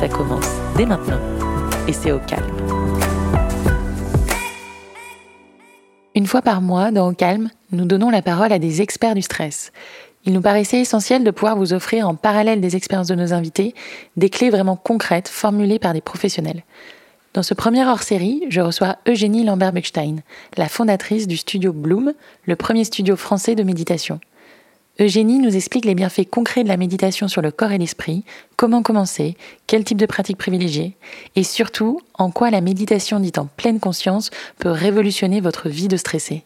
Ça commence dès maintenant et c'est au calme. Une fois par mois, dans Au calme, nous donnons la parole à des experts du stress. Il nous paraissait essentiel de pouvoir vous offrir, en parallèle des expériences de nos invités, des clés vraiment concrètes formulées par des professionnels. Dans ce premier hors-série, je reçois Eugénie Lambert-Beckstein, la fondatrice du studio Bloom, le premier studio français de méditation. Eugénie nous explique les bienfaits concrets de la méditation sur le corps et l'esprit, comment commencer, quel type de pratique privilégier, et surtout en quoi la méditation dite en pleine conscience peut révolutionner votre vie de stressé.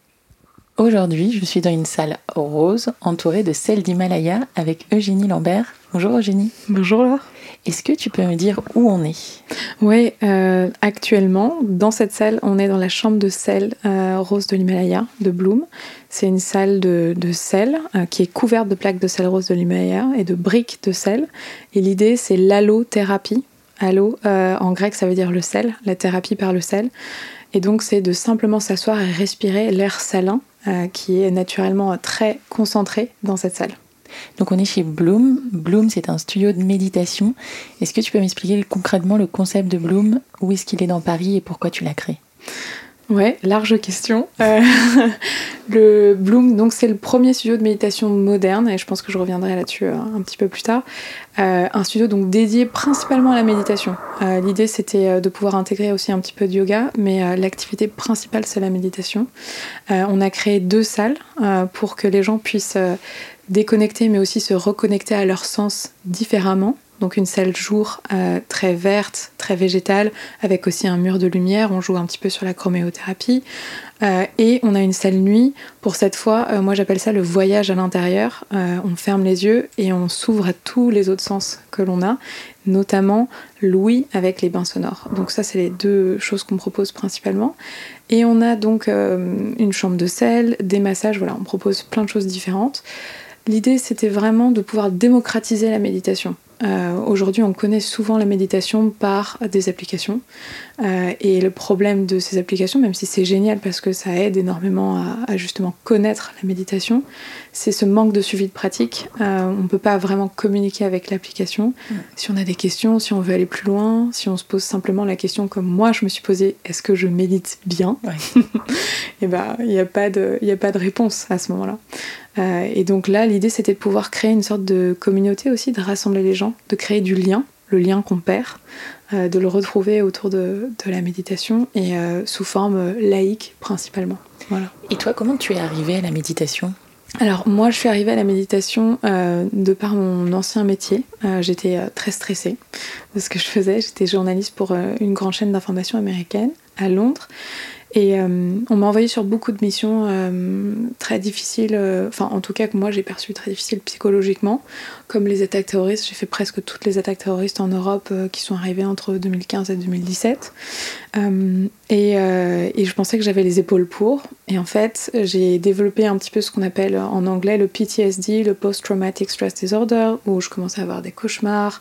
Aujourd'hui, je suis dans une salle rose entourée de celles d'Himalaya avec Eugénie Lambert. Bonjour Eugénie. Bonjour Laure. Est-ce que tu peux me dire où on est? Oui, euh, actuellement, dans cette salle, on est dans la chambre de sel euh, rose de l'Himalaya de Bloom. C'est une salle de, sel euh, qui est couverte de plaques de sel rose de l'Himalaya et de briques de sel. Et l'idée, c'est l'allothérapie. Allo, en grec, ça veut dire le sel, la thérapie par le sel. Et donc, c'est de simplement s'asseoir et respirer l'air salin qui est naturellement très concentré dans cette salle. Donc on est chez Bloom. Bloom, c'est un studio de méditation. Est-ce que tu peux m'expliquer concrètement le concept de Bloom? Où est-ce qu'il est dans Paris et pourquoi tu l'as créé? Ouais, large question. Euh, le Bloom, donc c'est le premier studio de méditation moderne, et je pense que je reviendrai là-dessus euh, un petit peu plus tard. Euh, un studio donc dédié principalement à la méditation. L'idée c'était de pouvoir intégrer aussi un petit peu de yoga, mais l'activité principale c'est la méditation. on a créé deux salles pour que les gens puissent déconnecter, mais aussi se reconnecter à leur sens différemment donc une salle jour euh, très verte, très végétale, avec aussi un mur de lumière. On joue un petit peu sur la chroméothérapie. Euh, et on a une salle nuit. Pour cette fois, euh, moi j'appelle ça le voyage à l'intérieur. on ferme les yeux et on s'ouvre à tous les autres sens que l'on a, notamment l'ouïe avec les bains sonores. Donc ça, c'est les deux choses qu'on propose principalement. Et on a donc une chambre de sel, des massages. Voilà, on propose plein de choses différentes. L'idée, c'était vraiment de pouvoir démocratiser la méditation. Euh, aujourd'hui, on connaît souvent la méditation par des applications. Euh, et le problème de ces applications, même si c'est génial parce que ça aide énormément à, justement connaître la méditation, c'est ce manque de suivi de pratique. Euh, on ne peut pas vraiment communiquer avec l'application. Si on a des questions, si on veut aller plus loin, si on se pose simplement la question comme moi je me suis posée, est-ce que je médite bien? Et ben, il n'y a pas de réponse à ce moment-là. Euh, et donc là, l'idée, c'était de pouvoir créer une sorte de communauté aussi, de rassembler les gens, de créer du lien, le lien qu'on perd, euh, de le retrouver autour de, la méditation et euh, sous forme laïque principalement. Voilà. Et toi, comment tu es arrivée à la méditation? Alors moi je suis arrivée à la méditation de par mon ancien métier. j'étais très stressée de ce que je faisais. J'étais journaliste pour une grande chaîne d'information américaine à Londres. Et euh, on m'a envoyé sur beaucoup de missions euh, très difficiles, euh, enfin en tout cas que moi j'ai perçu très difficiles psychologiquement, comme les attaques terroristes. J'ai fait presque toutes les attaques terroristes en Europe qui sont arrivées entre 2015 et 2017. Et, et, je pensais que j'avais les épaules pour. Et en fait, j'ai développé un petit peu ce qu'on appelle en anglais le PTSD, le Post-Traumatic Stress Disorder, où je commençais à avoir des cauchemars,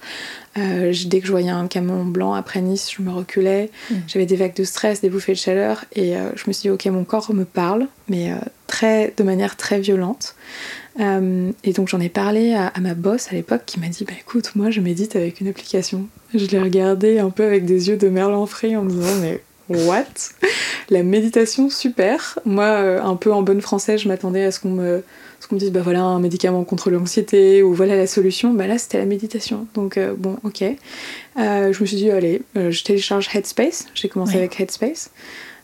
euh, dès que je voyais un camion blanc après Nice, je me reculais. Mm. J'avais des vagues de stress, des bouffées de chaleur. Et euh, je me suis dit, ok, mon corps me parle, mais euh, très, de manière très violente. et donc j'en ai parlé à, ma boss à l'époque qui m'a dit, bah écoute, moi je médite avec une application. Je l'ai regardé un peu avec des yeux de merlan frit en me disant, mais what? La méditation, super. Moi, un peu en bonne française, je m'attendais à ce qu'on me me dise, bah voilà, un médicament contre l'anxiété, ou voilà la solution, bah là c'était la méditation. Donc euh, bon, ok. Euh, je me suis dit, allez, euh, je télécharge Headspace. J'ai commencé avec Headspace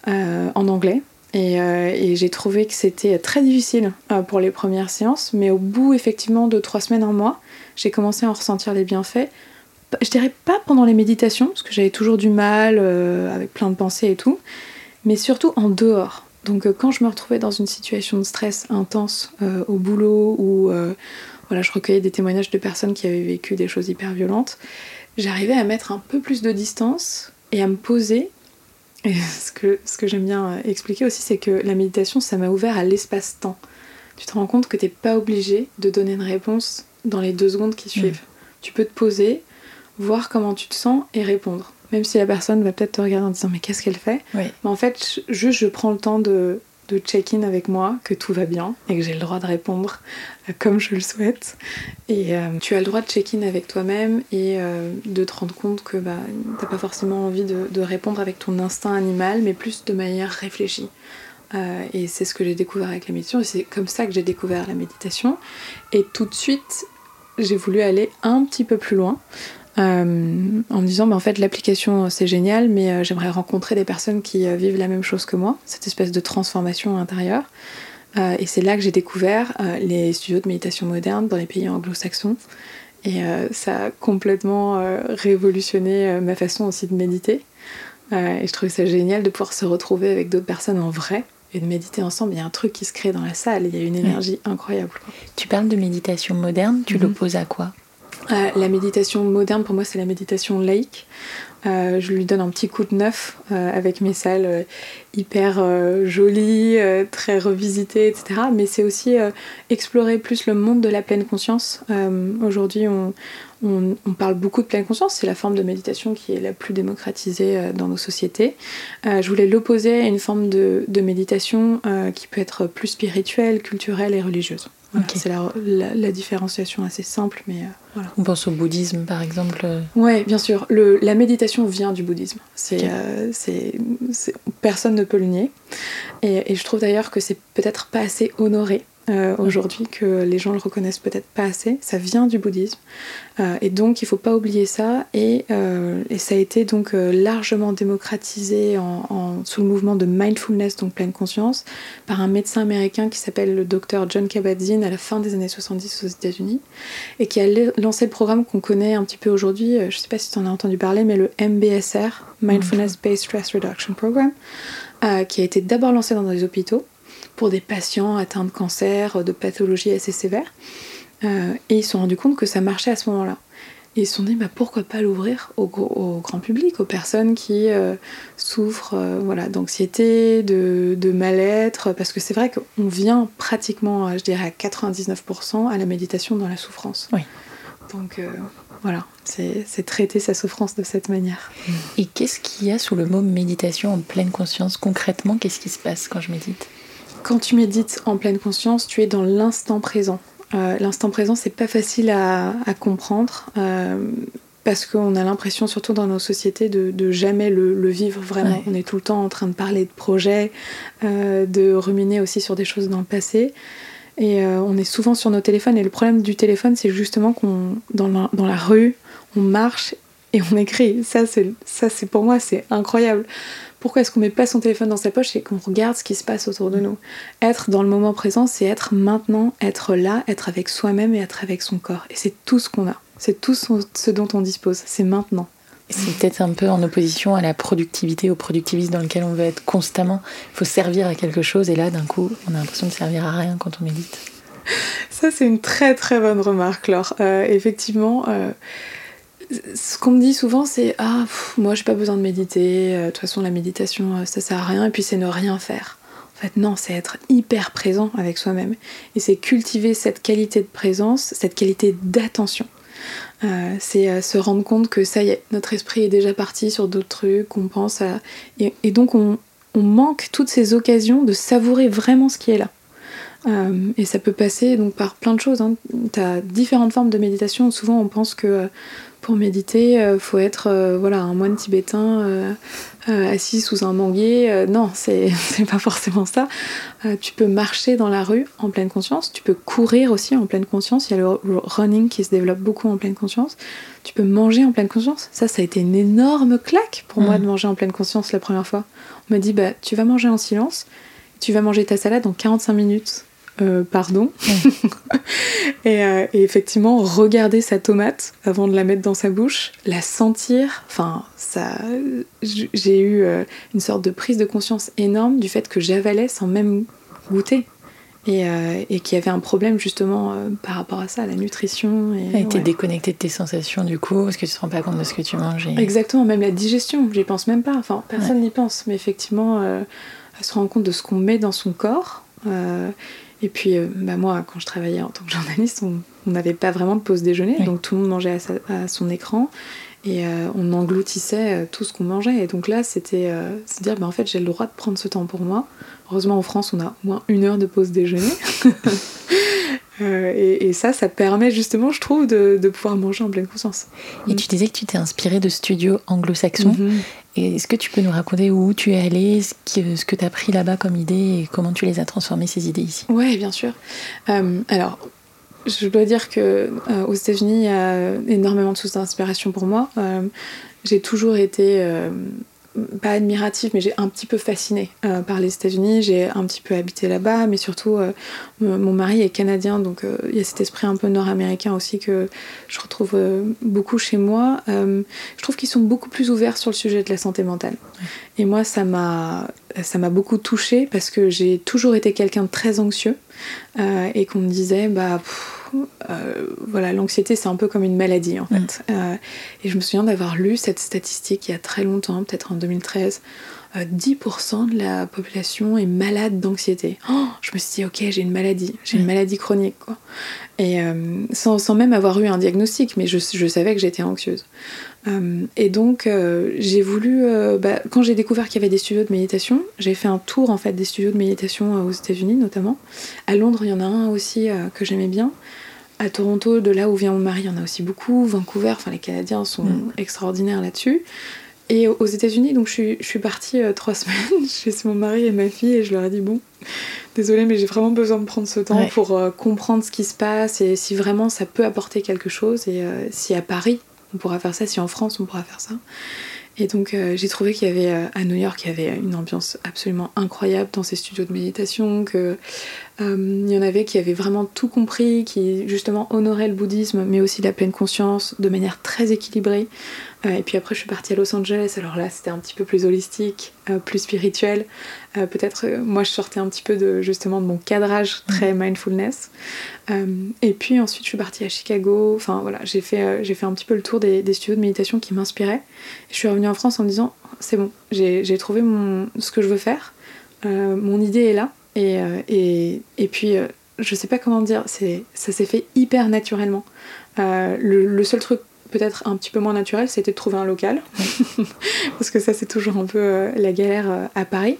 en anglais. Et, et j'ai trouvé que c'était très difficile pour les premières séances, mais au bout effectivement de trois semaines, un mois, j'ai commencé à en ressentir les bienfaits. Je dirais pas pendant les méditations, parce que j'avais toujours du mal avec plein de pensées et tout, mais surtout en dehors. Donc euh, quand je me retrouvais dans une situation de stress intense euh, au boulot ou, euh, voilà, je recueillais des témoignages de personnes qui avaient vécu des choses hyper violentes, j'arrivais à mettre un peu plus de distance et à me poser. Et ce que, ce que j'aime bien expliquer aussi, c'est que la méditation, ça m'a ouvert à l'espace-temps. Tu te rends compte que t'es pas obligé de donner une réponse dans les deux secondes qui mm. suivent. Tu peux te poser, voir comment tu te sens et répondre. Même si la personne va peut-être te regarder en disant mais qu'est-ce qu'elle fait? Mais en fait, juste je prends le temps de, de check-in avec moi, que tout va bien et que j'ai le droit de répondre euh, comme je le souhaite. Et euh, tu as le droit de check-in avec toi-même et euh, de te rendre compte que bah, t'as pas forcément envie de, répondre avec ton instinct animal, mais plus de manière réfléchie. et c'est ce que j'ai découvert avec la méditation, et c'est comme ça que j'ai découvert la méditation. Et tout de suite, j'ai voulu aller un petit peu plus loin. Euh, en me disant bah, en fait l'application c'est génial mais euh, j'aimerais rencontrer des personnes qui euh, vivent la même chose que moi, cette espèce de transformation intérieure. et c'est là que j'ai découvert les studios de méditation moderne dans les pays anglo-saxons. Et ça a complètement révolutionné ma façon aussi de méditer. et je trouvais ça génial de pouvoir se retrouver avec d'autres personnes en vrai et de méditer ensemble. Il y a un truc qui se crée dans la salle, il y a une énergie incroyable. Tu parles de méditation moderne, tu mhm. l'opposes à quoi? Euh, la méditation moderne, pour moi, c'est la méditation laïque. Euh, je lui donne un petit coup de neuf euh, avec mes salles hyper jolies, très revisitées, etc. Mais c'est aussi explorer plus le monde de la pleine conscience. Aujourd'hui, on, parle beaucoup de pleine conscience, c'est la forme de méditation qui est la plus démocratisée dans nos sociétés. je voulais l'opposer à une forme de méditation qui peut être plus spirituelle, culturelle et religieuse. C'est la, différenciation assez simple, mais euh, voilà. On pense au bouddhisme, par exemple. Euh. Oui, bien sûr. Le, la méditation vient du bouddhisme. Euh, c'est, personne ne peut le nier. Et, et je trouve d'ailleurs que c'est peut-être pas assez honoré euh, aujourd'hui que les gens le reconnaissent peut-être pas assez. Ça vient du bouddhisme euh, et donc il faut pas oublier ça. Et, euh, ça a été donc largement démocratisé sous le mouvement de mindfulness, donc pleine conscience, par un médecin américain qui s'appelle le docteur John Kabat-Zinn à la fin des années 70 aux États-Unis et qui a lancé le programme qu'on connaît un petit peu aujourd'hui. Je sais pas si tu en as entendu parler, mais le MBSR, Mindfulness Based Stress Reduction Program, qui a été d'abord lancé dans les hôpitaux pour des patients atteints de cancer, de pathologies assez sévères. Euh, et ils se sont rendus compte que ça marchait à ce moment-là. Et ils se sont dit bah, pourquoi pas l'ouvrir au, grand public, aux personnes qui euh, souffrent euh, voilà, d'anxiété, de, de mal-être, parce que c'est vrai qu'on vient pratiquement, je dirais, à 99% à la méditation dans la souffrance. Oui. Donc voilà, c'est traiter sa souffrance de cette manière. Et qu'est-ce qu'il y a sous le mot méditation en pleine conscience? Concrètement, qu'est-ce qui se passe quand je médite? Quand tu médites en pleine conscience, tu es dans l'instant présent. Euh, l'instant présent, c'est pas facile à, comprendre euh, parce qu'on a l'impression, surtout dans nos sociétés, de, jamais le, vivre vraiment. On est tout le temps en train de parler de projets, euh, de ruminer aussi sur des choses dans le passé. Et on est souvent sur nos téléphones. Et le problème du téléphone, c'est justement qu'on dans la, dans la rue, on marche et on écrit. Ça, c'est pour moi, c'est incroyable pourquoi est-ce qu'on met pas son téléphone dans sa poche et qu'on regarde ce qui se passe autour de nous Être dans le moment présent, c'est être maintenant, être là, être avec soi-même et être avec son corps. Et c'est tout ce qu'on a. C'est tout ce dont on dispose. C'est maintenant. C'est peut-être un peu en opposition à la productivité, au productivisme dans lequel on veut être constamment. Il faut servir à quelque chose et là, d'un coup, on a l'impression de servir à rien quand on médite. Ça, c'est une très très bonne remarque, Laure. Euh, effectivement, euh, ce qu'on me dit souvent, c'est Ah, moi j'ai pas besoin de méditer, euh, de toute façon la méditation euh, ça sert à rien, et puis c'est ne rien faire. En fait, non, c'est être hyper présent avec soi-même. Et c'est cultiver cette qualité de présence, cette qualité d'attention. Euh, c'est se rendre compte que ça y est, notre esprit est déjà parti sur d'autres trucs, on pense à. Et, donc on, manque toutes ces occasions de savourer vraiment ce qui est là. et ça peut passer donc par plein de choses. Hein. Tu as différentes formes de méditation. Souvent, on pense que pour méditer, il euh, faut être euh, voilà, un moine tibétain euh, assis sous un manguier. non, c'est pas forcément ça. tu peux marcher dans la rue en pleine conscience. Tu peux courir aussi en pleine conscience. Il y a le running qui se développe beaucoup en pleine conscience. Tu peux manger en pleine conscience. Ça, ça a été une énorme claque pour moi mm. de manger en pleine conscience la première fois. On m'a dit, bah, tu vas manger en silence. Tu vas manger ta salade en 45 minutes. Euh, pardon. Euh, et, effectivement, regarder sa tomate avant de la mettre dans sa bouche, la sentir, enfin, ça, j'ai eu euh, une sorte de prise de conscience énorme du fait que j'avalais sans même goûter. et, et qui avait un problème justement par rapport à ça, la nutrition. Et été déconnecté de tes sensations du coup, parce que tu te rends pas compte de ce que tu manges. Exactement, même la digestion, j'y pense même pas. Enfin, personne n'y pense, mais effectivement, elle se rend compte de ce qu'on met dans son corps. Et puis, bah moi, quand je travaillais en tant que journaliste, on n'avait pas vraiment de pause déjeuner, donc tout le monde mangeait à, à son écran et euh, on engloutissait euh, tout ce qu'on mangeait. Et donc là, c'était euh, se dire, bah, en fait, j'ai le droit de prendre ce temps pour moi. Heureusement, en France, on a au moins une heure de pause déjeuner. et, ça, ça permet justement, je trouve, de, pouvoir manger en pleine conscience. Et tu disais que tu t'es inspirée de studios anglo-saxons. Mhm. Est-ce que tu peux nous raconter où tu es allée, ce, ce que tu as pris là-bas comme idée et comment tu les as transformées, ces idées ici? Oui, bien sûr. alors, je dois dire que euh, aux États-Unis, il y a énormément de sources d'inspiration pour moi. Euh, j'ai toujours été euh, pas admirative, mais j'ai un petit peu fascinée par les États-Unis. J'ai un petit peu habité là-bas, mais surtout, mon mari est canadien, donc il y a cet esprit un peu nord-américain aussi que je retrouve beaucoup chez moi. je trouve qu'ils sont beaucoup plus ouverts sur le sujet de la santé mentale. Et moi, ça m'a ça m'a beaucoup touchée parce que j'ai toujours été quelqu'un de très anxieux et qu'on me disait bah euh, voilà, l'anxiété c'est un peu comme une maladie en fait. Mm. Euh, et je me souviens d'avoir lu cette statistique il y a très longtemps, peut-être en 2013. 10% euh, de la population est malade d'anxiété. Oh, je me suis dit, ok, j'ai une maladie, j'ai une maladie chronique, quoi. Et sans, même avoir eu un diagnostic, mais je, je savais que j'étais anxieuse. et donc, j'ai voulu, bah, quand j'ai découvert qu'il y avait des studios de méditation, j'ai fait un tour en fait des studios de méditation aux États-Unis notamment. À Londres, il y en a un aussi que j'aimais bien à Toronto, de là où vient mon mari, il y en a aussi beaucoup. Vancouver, enfin les Canadiens sont mm. extraordinaires là-dessus. Et aux États-Unis, donc je suis, je suis partie euh, trois semaines chez mon mari et ma fille et je leur ai dit bon, désolée, mais j'ai vraiment besoin de prendre ce temps pour euh, comprendre ce qui se passe et si vraiment ça peut apporter quelque chose. Et euh, si à Paris on pourra faire ça, si en France on pourra faire ça. Et donc j'ai trouvé qu'il y avait à New York, il y avait une ambiance absolument incroyable dans ces studios de méditation, que euh, il y en avait qui avaient vraiment tout compris, qui justement honoraient le bouddhisme, mais aussi la pleine conscience de manière très équilibrée. Euh, et puis après, je suis partie à Los Angeles, alors là, c'était un petit peu plus holistique, euh, plus spirituel. Peut-être, moi, je sortais un petit peu de justement de mon cadrage très mindfulness. et puis ensuite, je suis partie à Chicago. Enfin voilà, j'ai fait, j'ai fait un petit peu le tour des, des studios de méditation qui m'inspiraient. Je suis revenue en France en me disant, c'est bon, j'ai trouvé mon, ce que je veux faire. mon idée est là euh, et, et, puis, euh, je sais pas comment dire, ça s'est fait hyper naturellement. Euh, le, seul truc peut-être un petit peu moins naturel, c'était de trouver un local. Parce que ça, c'est toujours un peu la galère à Paris.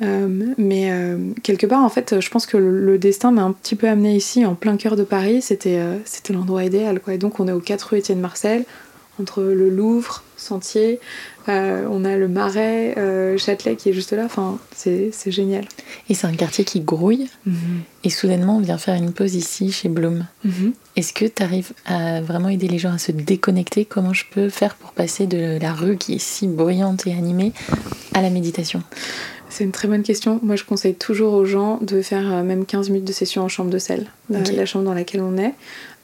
mais quelque part, en fait, je pense que le, destin m'a un petit peu amené ici, en plein cœur de Paris. C'était l'endroit idéal. Quoi. Et donc, on est au 4 rue Étienne Marcel, entre le Louvre, Sentier, euh, on a le Marais, euh, Châtelet qui est juste là. Enfin, c'est génial. Et c'est un quartier qui grouille. Mhm. Et soudainement, on vient faire une pause ici, chez Bloom. Mhm. Est-ce que tu arrives à vraiment aider les gens à se déconnecter? Comment je peux faire pour passer de la rue qui est si bruyante et animée à la méditation? C'est une très bonne question. Moi, je conseille toujours aux gens de faire euh, même 15 minutes de session en chambre de sel, la chambre dans laquelle on est.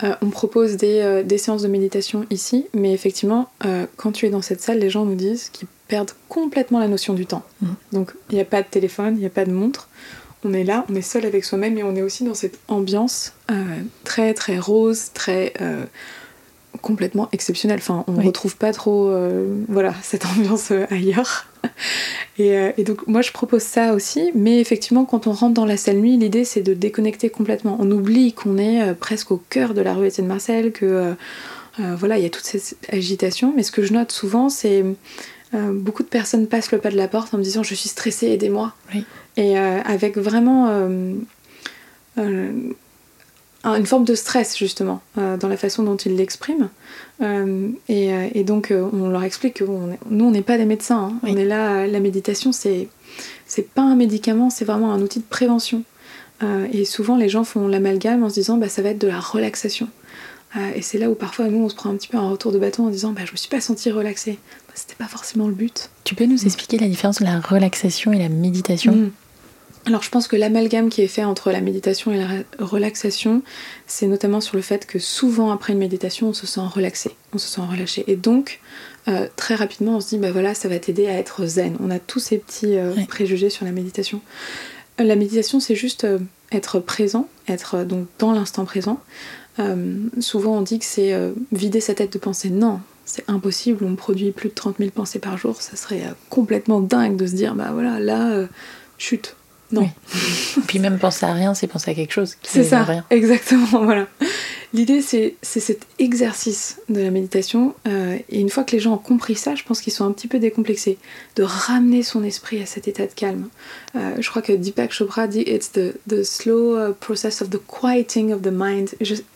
Euh, on propose euh, des, séances de méditation ici, mais effectivement, quand tu es dans cette salle, les gens nous disent qu'ils perdent complètement la notion du temps. Mm. Donc, il n'y a pas de téléphone, il n'y a pas de montre. On est là, on est seul avec soi-même et on est aussi dans cette ambiance très très rose, très complètement exceptionnelle. Enfin, on ne retrouve pas trop voilà, cette ambiance ailleurs. Euh, et, donc moi je propose ça aussi, mais effectivement quand on rentre dans la salle nuit, l'idée c'est de déconnecter complètement. On oublie qu'on est euh, presque au cœur de la rue Étienne Marcel, que euh, voilà, il y a toute cette agitation, mais ce que je note souvent c'est beaucoup de personnes passent le pas de la porte en me disant je suis stressée, aidez-moi. Et avec vraiment une forme de stress justement dans la façon dont ils l'expriment. Euh, euh, et, donc euh, on leur explique que nous on n'est pas des médecins, hein. on est là, la méditation c'est c'est pas un médicament, c'est vraiment un outil de prévention. et souvent les gens font l'amalgame en se disant bah ça va être de la relaxation. et c'est là où parfois nous on se prend un petit peu un retour de bâton en disant bah je me suis pas sentie relaxée. Bah, c'était pas forcément le but. Tu peux nous expliquer la différence entre la relaxation et la méditation? Mm. Alors je pense que l'amalgame qui est fait entre la méditation et la relaxation, c'est notamment sur le fait que souvent après une méditation, on se sent relaxé, on se sent relâché. Et donc, euh, très rapidement, on se dit, bah voilà, ça va t'aider à être zen. On a tous ces petits euh, préjugés sur la méditation. Euh, la méditation, c'est juste être présent, être donc dans l'instant présent. souvent on dit que c'est vider sa tête de pensée. Non, c'est impossible, on produit plus de 30 000 pensées par jour, ça serait complètement dingue de se dire, bah voilà, là, chute, non. Puis même penser à rien, c'est penser à quelque chose. C'est ça, rien. exactement, voilà. L'idée, c'est cet exercice de la méditation. Euh, et une fois que les gens ont compris ça, je pense qu'ils sont un petit peu décomplexés. De ramener son esprit à cet état de calme. Euh, je crois que Deepak Chopra dit It's the, the slow uh, process of the quieting of the mind.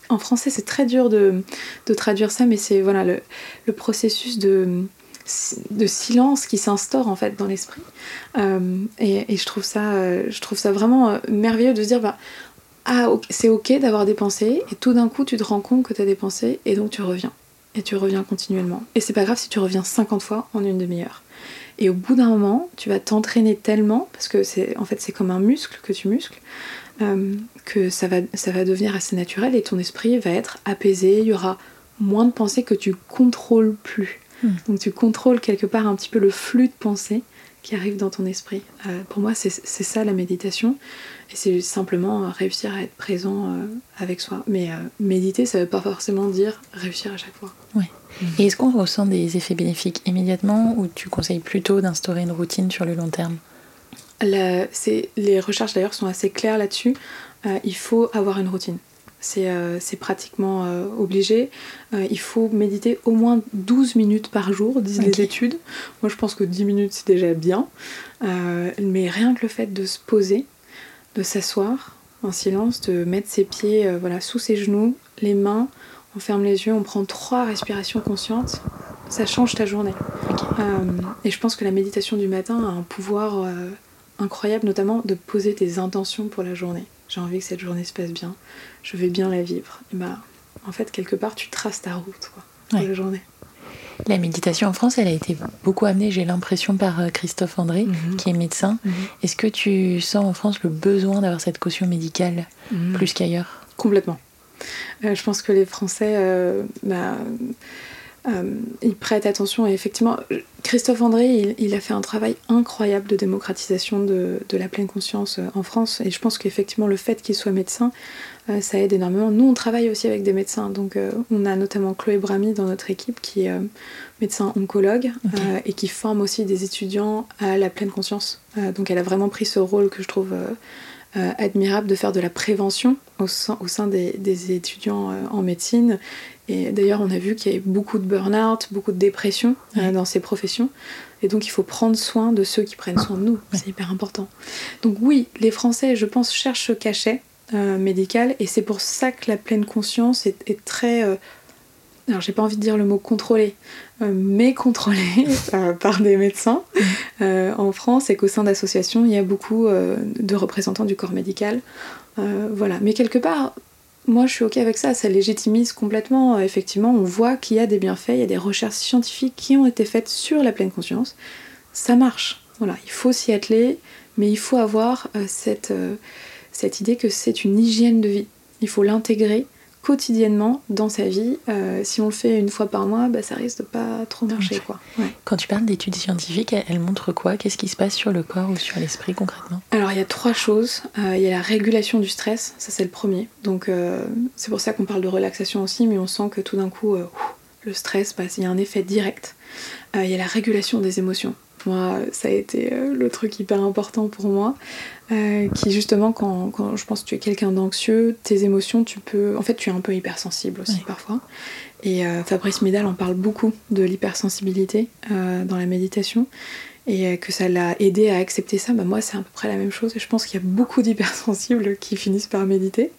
en français, c'est très dur de, de, traduire ça, mais c'est voilà, le, le processus de de silence qui s'instaure en fait dans l'esprit. Euh, et, je, trouve ça, euh, je trouve ça vraiment euh, merveilleux de se dire bah, ah, c'est ok d'avoir des pensées, et tout d'un coup tu te rends compte que tu as des pensées, et donc tu reviens. Et tu reviens continuellement. Et c'est pas grave si tu reviens 50 fois en une demi-heure. Et au bout d'un moment, tu vas t'entraîner tellement, parce que c'est en fait c'est comme un muscle que tu muscles, que ça va, ça va devenir assez naturel et ton esprit va être apaisé, il y aura moins de pensées que tu contrôles plus. Hmm. Donc tu contrôles quelque part un petit peu le flux de pensée qui arrive dans ton esprit. Euh, pour moi, c'est ça la méditation. Et c'est simplement réussir à être présent euh, avec soi. Mais euh, méditer, ça ne veut pas forcément dire réussir à chaque fois. Ouais. Hmm. Et est-ce qu'on ressent des effets bénéfiques immédiatement ou tu conseilles plutôt d'instaurer une routine sur le long terme? Les recherches d'ailleurs sont assez claires là-dessus. il faut avoir une routine. Euh, c'est pratiquement euh, obligé. Euh, il faut méditer au moins 12 minutes par jour, disent les études. Moi, je pense que 10 minutes, c'est déjà bien. mais rien que le fait de se poser, de s'asseoir en silence, de mettre ses pieds voilà, sous ses genoux, les mains, on ferme les yeux, on prend trois respirations conscientes, ça change ta journée. et je pense que la méditation du matin a un pouvoir incroyable, notamment de poser tes intentions pour la journée j'ai envie que cette journée se passe bien, je vais bien la vivre. Et bah, en fait, quelque part, tu traces ta route quoi, pour la journée. La méditation en France, elle a été beaucoup amenée, j'ai l'impression, par euh, Christophe André, mhm. qui est médecin. Mhm. Est-ce que tu sens en France le besoin d'avoir cette caution médicale mhm. plus qu'ailleurs? Complètement. Euh, je pense que les Français, euh, bah, euh, ils prêtent attention et effectivement, Christophe André, il, a fait un travail incroyable de démocratisation de, la pleine conscience euh, en France et je pense qu'effectivement le fait qu'il soit médecin, euh, ça aide énormément. Nous, on travaille aussi avec des médecins, donc on a notamment Chloé Bramy dans notre équipe qui est médecin oncologue et qui forme aussi des étudiants à la pleine conscience. donc elle a vraiment pris ce rôle que je trouve admirable de faire de la prévention au sein, des, étudiants en médecine et d'ailleurs, on a vu qu'il y avait beaucoup de burn-out, beaucoup de dépression euh, dans ces professions. Et donc, il faut prendre soin de ceux qui prennent soin de nous. C'est hyper important. Donc, oui, les Français, je pense, cherchent ce cachet euh, médical. Et c'est pour ça que la pleine conscience est, très. Euh, alors, j'ai pas envie de dire le mot contrôlé, mais contrôlé par des médecins en France et qu'au sein d'associations, il y a beaucoup de représentants du corps médical. voilà. Mais quelque part, moi je suis ok avec ça, ça légitimise complètement. Euh, effectivement, on voit qu'il y a des bienfaits, il y a des recherches scientifiques qui ont été faites sur la pleine conscience. Ça marche. Voilà, il faut s'y atteler, mais il faut avoir euh, cette, euh, cette idée que c'est une hygiène de vie. Il faut l'intégrer quotidiennement dans sa vie. Euh, si on le fait une fois par mois, bah, ça risque de pas trop marcher. Quoi. Quand tu parles d'études scientifiques, elles montrent quoi? Qu'est-ce qui se passe sur le corps ou sur l'esprit concrètement? Alors il y a trois choses. Euh, il y a la régulation du stress, ça c'est le premier. Donc euh, c'est pour ça qu'on parle de relaxation aussi, mais on sent que tout d'un coup, le stress, bah, il y a un effet direct. Il y a la régulation des émotions. Moi, ça a été le truc hyper important pour moi. Euh, qui justement quand, quand, je pense que tu es quelqu'un d'anxieux, tes émotions, tu peux, en fait, tu es un peu hypersensible aussi parfois. Et euh, Fabrice Midal en parle beaucoup de l'hypersensibilité euh, dans la méditation et que ça l'a aidé à accepter ça. Bah, moi, c'est à peu près la même chose et je pense qu'il y a beaucoup d'hypersensibles qui finissent par méditer.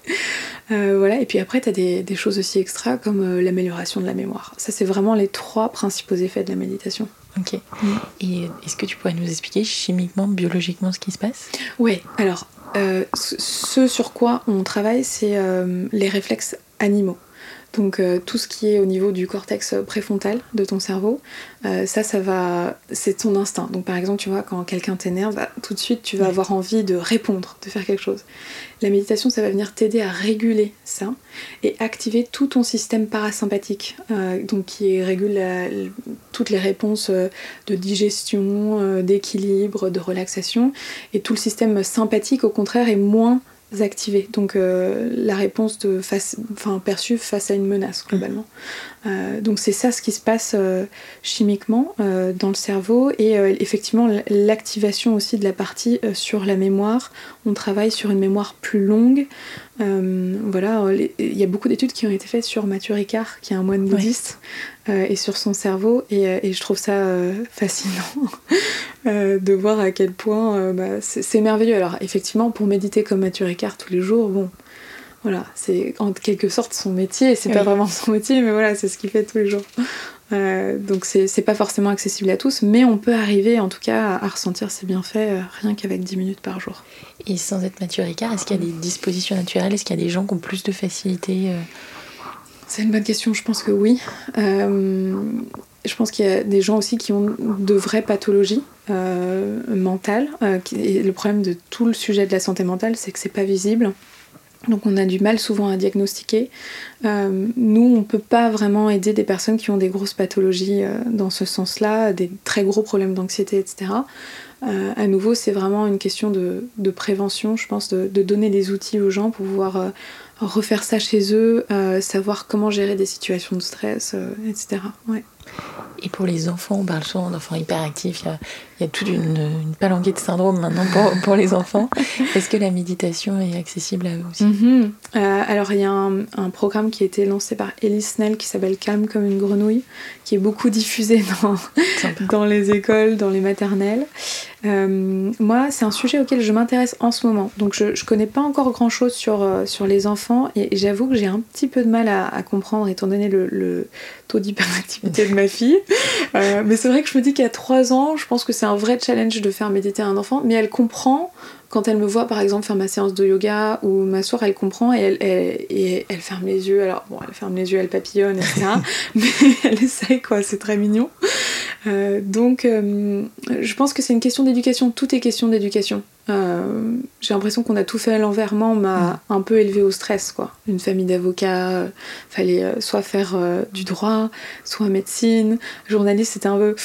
voilà. Et puis après, tu as des, des, choses aussi extra comme l'amélioration de la mémoire. Ça, c'est vraiment les trois principaux effets de la méditation. Ok. Et est-ce que tu pourrais nous expliquer chimiquement, biologiquement ce qui se passe? Oui, alors euh, ce sur quoi on travaille, c'est euh, les réflexes animaux. Donc euh, tout ce qui est au niveau du cortex préfrontal de ton cerveau, euh, ça, ça va, c'est ton instinct. Donc par exemple, tu vois, quand quelqu'un t'énerve, bah, tout de suite, tu vas avoir envie de répondre, de faire quelque chose. La méditation, ça va venir t'aider à réguler ça et activer tout ton système parasympathique, euh, donc qui régule toutes les réponses de digestion, d'équilibre, de relaxation, et tout le système sympathique, au contraire, est moins activés. Donc la réponse de face, enfin, perçue face à une menace globalement. Donc c'est ça ce qui se passe chimiquement dans le cerveau et effectivement l'activation aussi de la partie sur la mémoire. On travaille sur une mémoire plus longue. voilà, il y a beaucoup d'études qui ont été faites sur Mathieu Ricard, qui est un moine bouddhiste, et sur son cerveau, et, je trouve ça fascinant de voir à quel point bah, c'est merveilleux. Alors effectivement, pour méditer comme Mathieu Ricard tous les jours, bon, voilà, c'est en quelque sorte son métier. C'est pas vraiment son métier, mais voilà, c'est ce qu'il fait tous les jours. Euh, donc c'est pas forcément accessible à tous, mais on peut arriver en tout cas à, ressentir ses bienfaits euh, rien qu'avec 10 minutes par jour. Et sans être Mathieu Ricard, est-ce qu'il y a des dispositions naturelles? Est-ce qu'il y a des gens qui ont plus de facilité euh? C'est une bonne question, je pense que oui. je pense qu'il y a des gens aussi qui ont de vraies pathologies mentales. et le problème de tout le sujet de la santé mentale, c'est que c'est pas visible. Donc on a du mal souvent à diagnostiquer. Euh, nous, on ne peut pas vraiment aider des personnes qui ont des grosses pathologies euh, dans ce sens-là, des très gros problèmes d'anxiété, etc. Euh, à nouveau, c'est vraiment une question de, prévention, je pense, de, donner des outils aux gens pour pouvoir refaire ça chez eux, savoir comment gérer des situations de stress, etc. Ouais. Et pour les enfants, on parle souvent d'enfants hyperactifs. Toute une, une, palanquée de syndromes maintenant pour, les enfants. Est-ce que la méditation est accessible à eux aussi? Mhm. euh, Alors, il y a un, programme qui a été lancé par Ellie Snell qui s'appelle Calme comme une grenouille, qui est beaucoup diffusé dans, dans les écoles, dans les maternelles. Euh, moi, c'est un sujet auquel je m'intéresse en ce moment. Donc, je, je connais pas encore grand chose sur, euh, sur les enfants et j'avoue que j'ai un petit peu de mal à, comprendre étant donné le, le taux d'hyperactivité de ma fille. Euh, mais c'est vrai que je me dis qu'à 3 ans, je pense que c'est un vrai challenge de faire méditer un enfant, mais elle comprend quand elle me voit par exemple faire ma séance de yoga ou m'asseoir, elle comprend et elle, et elle, ferme les yeux. Alors bon, elle ferme les yeux, elle papillonne, etc. mais elle essaye quoi, c'est très mignon. Euh, donc euh, je pense que c'est une question d'éducation, tout est question d'éducation. Euh, j'ai l'impression qu'on a tout fait à l'envers. Moi, on m'a un peu élevé au stress, quoi. Une famille d'avocats, fallait soit faire du droit, soit médecine. Journaliste, c'était un peu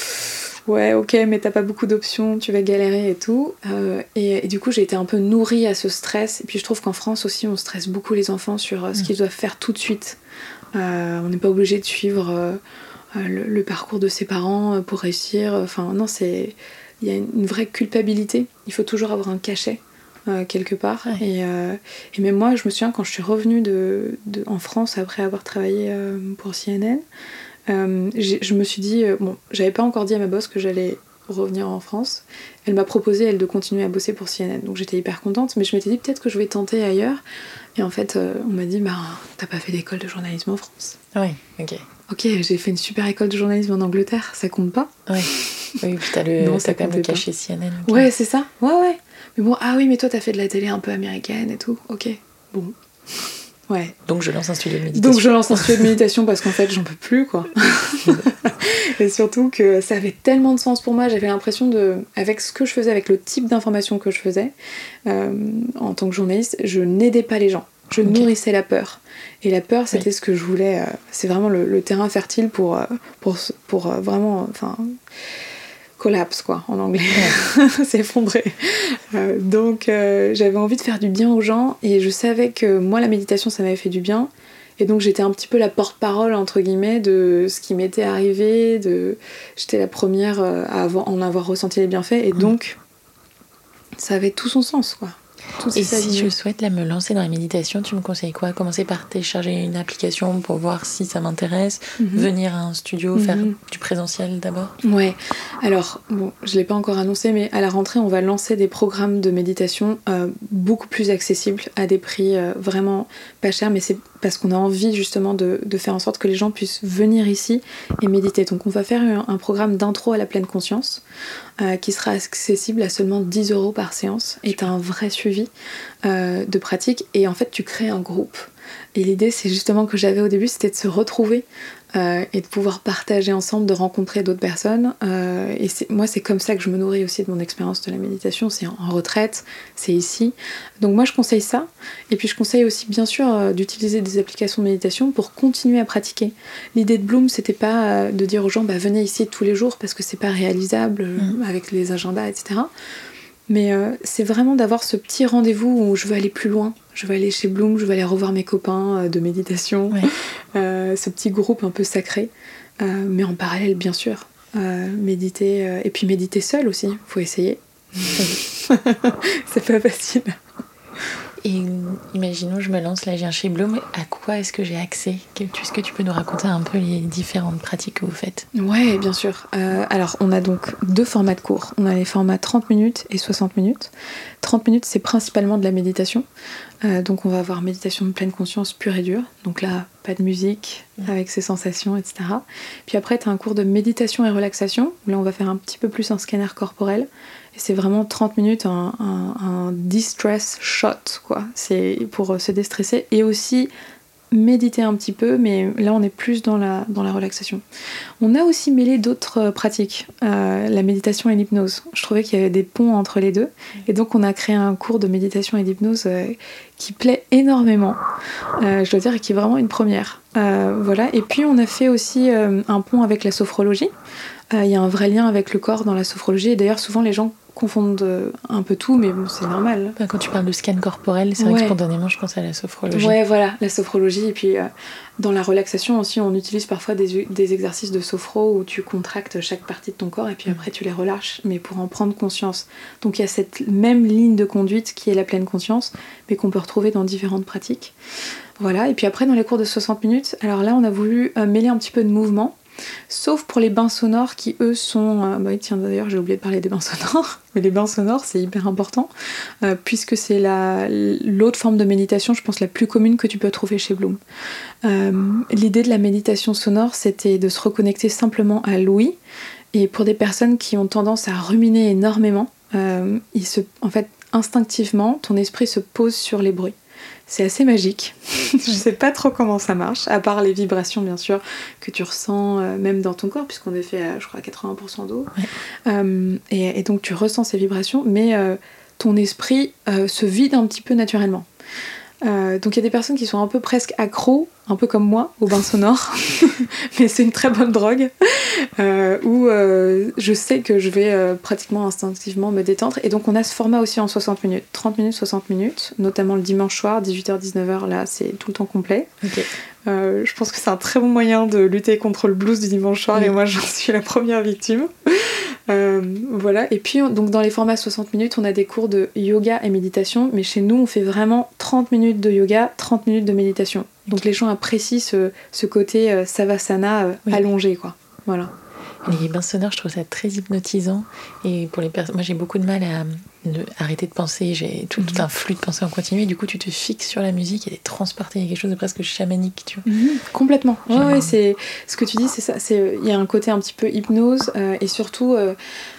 ouais, ok, mais t'as pas beaucoup d'options, tu vas galérer et tout. Euh, et, du coup, j'ai été un peu nourrie à ce stress. Et puis, je trouve qu'en France aussi, on stresse beaucoup les enfants sur euh, ce mm. qu'ils doivent faire tout de suite. Euh, on n'est pas obligé de suivre le, parcours de ses parents pour réussir. Enfin, non, c'est. Il y a une vraie culpabilité. Il faut toujours avoir un cachet. quelque part. Et, et, même moi, je me souviens quand je suis revenue de, de en France après avoir travaillé pour CNN, euh, je me suis dit, euh, bon, j'avais pas encore dit à ma boss que j'allais revenir en France. Elle m'a proposé, elle, de continuer à bosser pour CNN. Donc j'étais hyper contente, mais je m'étais dit peut-être que je vais tenter ailleurs. Et en fait, euh, on m'a dit, bah, t'as pas fait d'école de journalisme en France. Oui, ok. Ok, j'ai fait une super école de journalisme en Angleterre, ça compte pas Oui, oui t'as le, non, ça quand même le cachet CNN. Ouais, c'est ça. Ouais, ouais. Mais bon, ah oui, mais toi, t'as fait de la télé un peu américaine et tout. Ok, bon. Ouais. Donc je lance un studio de méditation. Donc je lance un studio de méditation parce qu'en fait j'en peux plus quoi. et surtout que ça avait tellement de sens pour moi, j'avais l'impression de, avec ce que je faisais, avec le type d'information que je faisais, euh, en tant que journaliste, je n'aidais pas les gens. Je nourrissais la peur. Et la peur, c'était ce que je voulais. Euh, c'est vraiment le, terrain fertile pour, euh, pour, pour vraiment. Enfin, collapse quoi en anglais, s'effondrer. Euh, donc euh, j'avais envie de faire du bien aux gens et je savais que moi la méditation ça m'avait fait du bien et donc j'étais un petit peu la porte-parole entre guillemets de ce qui m'était arrivé, de j'étais la première euh, à avoir, en avoir ressenti les bienfaits et mmh. donc ça avait tout son sens quoi. Et si je souhaite là, me lancer dans la méditation, tu me conseilles quoi? Commencer par télécharger une application pour voir si ça m'intéresse, mhm. venir à un studio, faire mhm. du présentiel d'abord? Ouais, alors bon, je ne l'ai pas encore annoncé, mais à la rentrée, on va lancer des programmes de méditation euh, beaucoup plus accessibles à des prix euh, vraiment pas chers, mais c'est parce qu'on a envie justement de, faire en sorte que les gens puissent venir ici et méditer. Donc on va faire un, programme d'intro à la pleine conscience euh, qui sera accessible à seulement 10 euros par séance et un vrai suivi euh, de pratique et en fait tu crées un groupe. Et l'idée c'est justement que j'avais au début c'était de se retrouver euh, et de pouvoir partager ensemble, de rencontrer d'autres personnes. Euh, et moi, c'est comme ça que je me nourris aussi de mon expérience de la méditation. C'est en, retraite, c'est ici. Donc moi, je conseille ça. Et puis je conseille aussi, bien sûr, euh, d'utiliser des applications de méditation pour continuer à pratiquer. L'idée de Bloom, c'était pas de dire aux gens, bah, venez ici tous les jours parce que c'est pas réalisable mm. avec les agendas, etc. Mais c'est vraiment d'avoir ce petit rendez-vous où je veux aller plus loin. Je veux aller chez Bloom, je veux aller revoir mes copains de méditation, ce petit groupe un peu sacré. mais en parallèle, bien sûr, méditer et puis méditer seul aussi. Faut essayer. c'est pas facile. Et imaginons, je me lance là, j'ai un chez Bloom. À quoi est-ce que j'ai accès? Est-ce que tu peux nous raconter un peu les différentes pratiques que vous faites? Ouais, bien sûr. Euh, alors, on a donc deux formats de cours. On a les formats 30 minutes et 60 minutes. 30 minutes, c'est principalement de la méditation. Euh, donc, on va avoir méditation de pleine conscience pure et dure. Donc là, pas de musique, avec ses sensations, etc. Puis après, tu as un cours de méditation et relaxation. Là, on va faire un petit peu plus un scanner corporel c'est vraiment 30 minutes, un, un, distress shot, quoi. C'est pour se déstresser et aussi méditer un petit peu, mais là on est plus dans la, dans la relaxation. On a aussi mêlé d'autres euh, pratiques, euh, la méditation et l'hypnose. Je trouvais qu'il y avait des ponts entre les deux, et donc on a créé un cours de méditation et d'hypnose qui plaît énormément, je dois dire, et qui est vraiment une première. voilà, et puis on a fait aussi un pont avec la sophrologie. Il y a un vrai lien avec le corps dans la sophrologie, et d'ailleurs souvent les gens confondent euh, un peu tout, mais bon, c'est normal. Quand tu parles de scan corporel, c'est vrai que spontanément, je pense à la sophrologie. Ouais, voilà, la sophrologie. Et puis, euh, dans la relaxation aussi, on utilise parfois des, des, exercices de sophro où tu contractes chaque partie de ton corps et puis après, tu les relâches, mais pour en prendre conscience. Donc, il y a cette même ligne de conduite qui est la pleine conscience, mais qu'on peut retrouver dans différentes pratiques. Voilà, et puis après, dans les cours de 60 minutes, alors là, on a voulu euh, mêler un petit peu de mouvement Sauf pour les bains sonores qui, eux, sont. Euh, bah, tiens, d'ailleurs, j'ai oublié de parler des bains sonores. Mais les bains sonores, c'est hyper important, euh, puisque c'est l'autre forme de méditation, je pense, la plus commune que tu peux trouver chez Bloom. Euh, l'idée de la méditation sonore, c'était de se reconnecter simplement à l'ouïe. Et pour des personnes qui ont tendance à ruminer énormément, il se, en fait, instinctivement, ton esprit se pose sur les bruits. C'est assez magique. je sais pas trop comment ça marche, à part les vibrations bien sûr que tu ressens euh, même dans ton corps, puisqu'on est fait, à, je crois, à 80% d'eau. Euh, et, donc tu ressens ces vibrations, mais euh, ton esprit se vide un petit peu naturellement. Donc il y a des personnes qui sont un peu presque accros, un peu comme moi, au bain sonore, mais c'est une très bonne drogue, euh, où euh, je sais que je vais pratiquement instinctivement me détendre. Et donc on a ce format aussi en 60 minutes, 30 minutes, 60 minutes, notamment le dimanche soir, 18h-19h, là c'est tout le temps complet. je pense que c'est un très bon moyen de lutter contre le blues du dimanche soir, et moi j'en suis la première victime. Euh, voilà, et puis donc dans les formats 60 minutes, on a des cours de yoga et méditation, mais chez nous, on fait vraiment 30 minutes de yoga, 30 minutes de méditation. Donc les gens apprécient ce, côté euh, savasana euh, allongé, quoi. Voilà. Les bains sonores, je trouve ça très hypnotisant. Et pour les personnes, moi j'ai beaucoup de mal à arrêter de penser. J'ai tout, mhm. un flux de pensée en continu. du coup, tu te fixes sur la musique et es transporté. Il y a quelque chose de presque chamanique, tu vois. Mhm. complètement. Ouais, c'est ce que tu dis, c'est ça. C'est il y a un côté un petit peu hypnose euh, et surtout. Euh,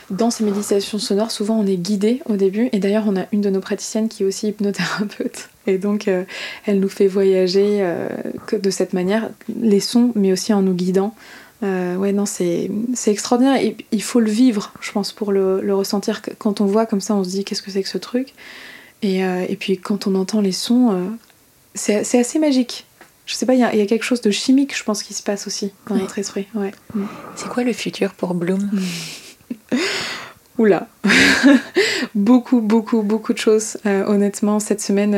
dans ces méditations sonores, souvent on est guidé au début, et d'ailleurs on a une de nos praticiennes qui est aussi hypnothérapeute, et donc euh, elle nous fait voyager de cette manière, les sons, mais aussi en nous guidant euh, ouais, non, c'est extraordinaire. Et il faut le vivre, je pense, pour le, le, ressentir. Quand on voit comme ça, on se dit qu'est-ce que c'est que ce truc? Et, euh, et, puis quand on entend les sons, euh, c'est assez magique. Je sais pas, il y, y, a quelque chose de chimique, je pense, qui se passe aussi dans notre esprit. Ouais. C'est quoi le futur pour Bloom? Oula Beaucoup, beaucoup, beaucoup de choses. honnêtement, cette semaine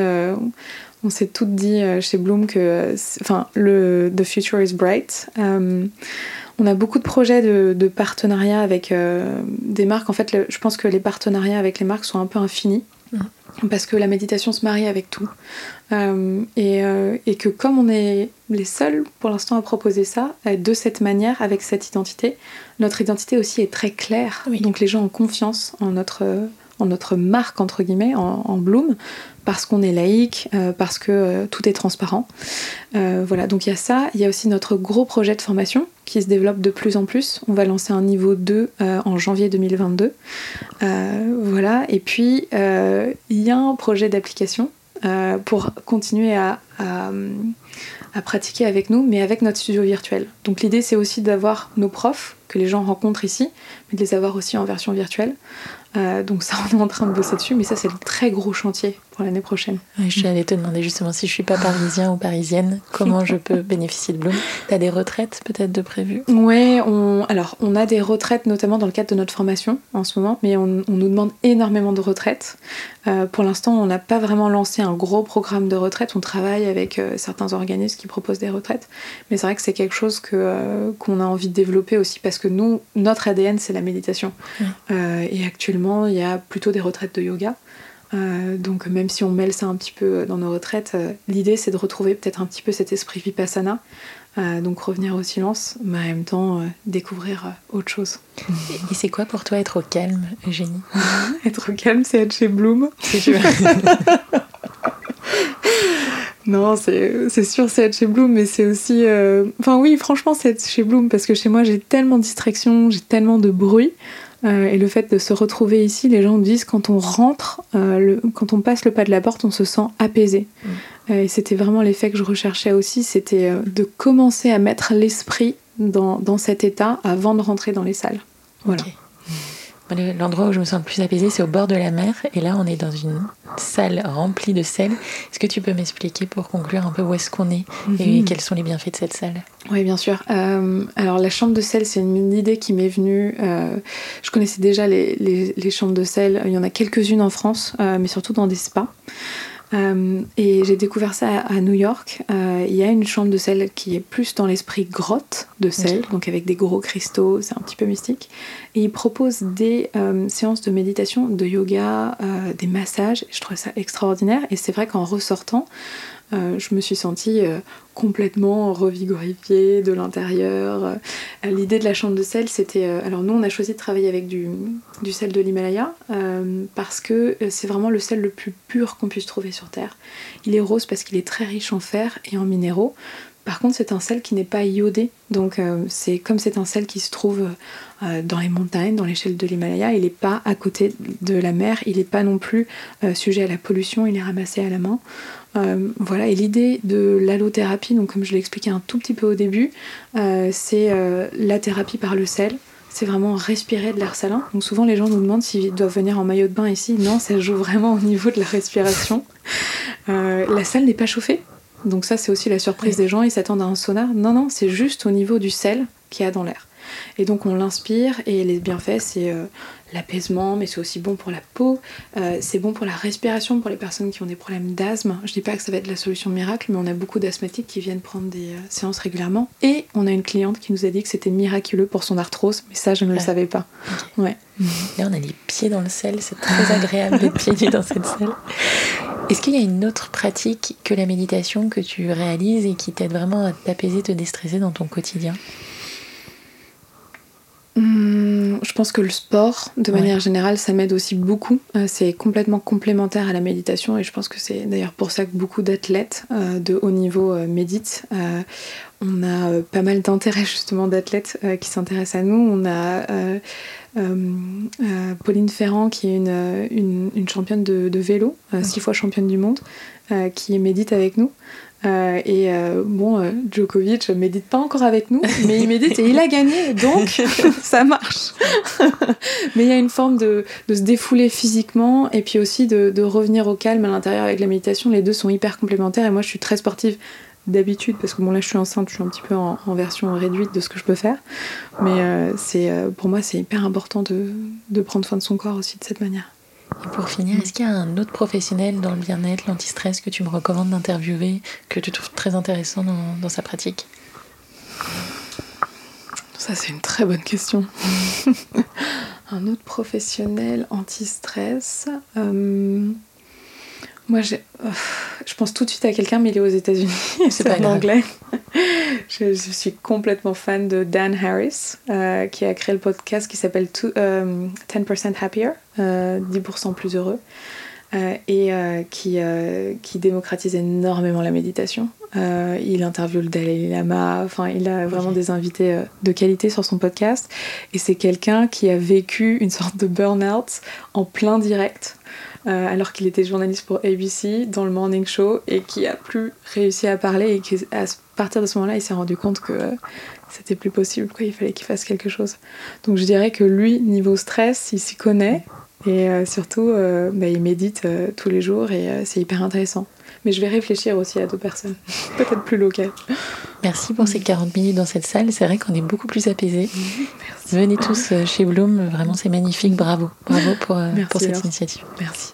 on s'est toutes dit euh, chez Bloom que enfin, le The Future is Bright. Euh, on a beaucoup de projets de, de partenariat avec euh, des marques. En fait, je pense que les partenariats avec les marques sont un peu infinis. Parce que la méditation se marie avec tout. et, et, que comme on est les seuls pour l'instant à proposer ça, de cette manière, avec cette identité, notre identité aussi est très claire. Donc les gens ont confiance en notre, en notre marque, entre guillemets, en, Bloom, parce qu'on est laïque, euh, parce que euh, tout est transparent. Euh, voilà, donc il y a ça. Il y a aussi notre gros projet de formation qui se développe de plus en plus. On va lancer un niveau 2 en janvier 2022. voilà, et puis il y a un projet d'application pour continuer à, à pratiquer avec nous, mais avec notre studio virtuel. Donc l'idée c'est aussi d'avoir nos profs que les gens rencontrent ici, mais de les avoir aussi en version virtuelle. Euh, donc ça, on est en train de bosser dessus, mais ça, c'est le très gros chantier pour l'année prochaine. je allée te demander justement si je suis pas parisien ou parisienne, comment je peux bénéficier de Bloom. Tu as des retraites peut-être de prévues? Ouais, on... alors on a des retraites notamment dans le cadre de notre formation en ce moment, mais on, nous demande énormément de retraites. Euh, pour l'instant, on n'a pas vraiment lancé un gros programme de retraite. On travaille avec euh, certains organismes qui proposent des retraites, mais c'est vrai que c'est quelque chose que qu'on a envie de développer aussi parce que nous, notre ADN, c'est la méditation. et actuellement, il y a plutôt des retraites de yoga. Euh, donc même si on mêle ça un petit peu dans nos retraites, euh, l'idée c'est de retrouver peut-être un petit peu cet esprit vipassana, euh, donc revenir au silence, mais en même temps découvrir autre chose. Et c'est quoi pour toi être au calme, Eugénie? Être au calme, c'est être chez Bloom. non, c'est sûr, c'est être chez Bloom, mais c'est aussi... Enfin oui, franchement, c'est être chez Bloom, parce que chez moi, j'ai tellement de distractions, j'ai tellement de bruit. Euh, et le fait de se retrouver ici, les gens disent quand on rentre, euh, quand on passe le pas de la porte, on se sent apaisé. Mm. Euh, et c'était vraiment l'effet que je recherchais aussi, c'était de commencer à mettre l'esprit dans, dans, cet état avant de rentrer dans les salles. Voilà. L'endroit où je me sens le plus apaisée, c'est au bord de la mer. Et là, on est dans une salle remplie de sel. Est-ce que tu peux m'expliquer pour conclure un peu où est-ce qu'on est, et mhm. quels sont les bienfaits de cette salle? Oui, bien sûr. Euh, alors, la chambre de sel, c'est une idée qui m'est venue. Euh, je connaissais déjà les, les, chambres de sel. Il y en a quelques-unes en France, euh, mais surtout dans des spas. Euh, et j'ai découvert ça à, New York. Euh, il y a une chambre de sel qui est plus dans l'esprit grotte de sel, donc avec des gros cristaux, c'est un petit peu mystique. Et ils proposent des euh, séances de méditation, de yoga, des massages. Je trouve ça extraordinaire. Et c'est vrai qu'en ressortant, euh, je me suis sentie euh, complètement revigorifiée de l'intérieur. Euh, l'idée de la chambre de sel, c'était... alors nous, on a choisi de travailler avec du, du sel de l'Himalaya parce que c'est vraiment le sel le plus pur qu'on puisse trouver sur Terre. Il est rose parce qu'il est très riche en fer et en minéraux. Par contre, c'est un sel qui n'est pas iodé. Donc, c'est comme c'est un sel qui se trouve dans les montagnes, dans l'échelle de l'Himalaya, il n'est pas à côté de la mer, il n'est pas non plus sujet à la pollution, il est ramassé à la main. Euh, voilà, et l'idée de l'allothérapie, donc comme je l'ai expliqué un tout petit peu au début, euh, c'est euh, la thérapie par le sel. C'est vraiment respirer de l'air salin. Donc souvent les gens nous demandent s'ils doivent venir en maillot de bain ici. Non, ça joue vraiment au niveau de la respiration. la salle n'est pas chauffée. Donc ça c'est aussi la surprise des gens, ils s'attendent à un sauna. Non, non, c'est juste au niveau du sel qu'il y a dans l'air. Et donc on l'inspire et les bienfaits c'est l'apaisement, mais c'est aussi bon pour la peau, euh, c'est bon pour la respiration pour les personnes qui ont des problèmes d'asthme. Je dis pas que ça va être la solution miracle, mais on a beaucoup d'asthmatiques qui viennent prendre des euh, séances régulièrement. Et on a une cliente qui nous a dit que c'était miraculeux pour son arthrose, mais ça je ne le savais pas. Ouais. Là on a les pieds dans le sel, c'est très agréable les pieds dans cette sel. Est-ce qu'il y a une autre pratique que la méditation que tu réalises et qui t'aide vraiment à t'apaiser, te déstresser dans ton quotidien? Je pense que le sport, de manière générale, ça m'aide aussi beaucoup. Euh, c'est complètement complémentaire à la méditation et je pense que c'est d'ailleurs pour ça que beaucoup d'athlètes euh, de haut niveau euh, méditent. on a pas mal d'intérêts justement d'athlètes qui s'intéressent à nous. On a Pauline Ferrand qui est une, une, championne de, vélo, six fois championne du monde, qui médite avec nous. Euh, et euh, bon, euh, Djokovic médite pas encore avec nous, mais il médite et il a gagné, donc ça marche. mais il y a une forme de, de, se défouler physiquement et puis aussi de, de revenir au calme à l'intérieur avec la méditation. Les deux sont hyper complémentaires et moi je suis très sportive d'habitude parce que bon là je suis enceinte, je suis un petit peu en, en version réduite de ce que je peux faire. Mais c'est pour moi c'est hyper important de, de prendre soin de son corps aussi de cette manière. Et pour finir, est-ce qu'il y a un autre professionnel dans le bien-être, l'antistress, que tu me recommandes d'interviewer, que tu trouves très intéressant dans, sa pratique? Ça, c'est une très bonne question. un autre professionnel anti-stress euh, Moi, je pense tout de suite à quelqu'un, mais il est aux États-Unis. C'est pas en anglais. je, suis complètement fan de Dan Harris, euh, qui a créé le podcast qui s'appelle 10% euh, Happier, 10% euh, plus heureux, et qui, qui démocratise énormément la méditation. il interviewe le Dalai Lama, enfin, il a vraiment des invités de qualité sur son podcast. Et c'est quelqu'un qui a vécu une sorte de burn-out en plein direct. Alors qu'il était journaliste pour ABC dans le morning show et qui a plus réussi à parler et qui a partir de ce moment-là, il s'est rendu compte que c'était plus possible, quoi. il fallait qu'il fasse quelque chose. Donc je dirais que lui, niveau stress, il s'y connaît. Et surtout, bah, il médite tous les jours et c'est hyper intéressant. Mais je vais réfléchir aussi à d'autres personnes, peut-être plus locales. Merci pour ces 40 minutes dans cette salle. C'est vrai qu'on est beaucoup plus apaisés. Venez tous chez Bloom. Vraiment, c'est magnifique. Bravo. Bravo pour, pour cette initiative. Merci.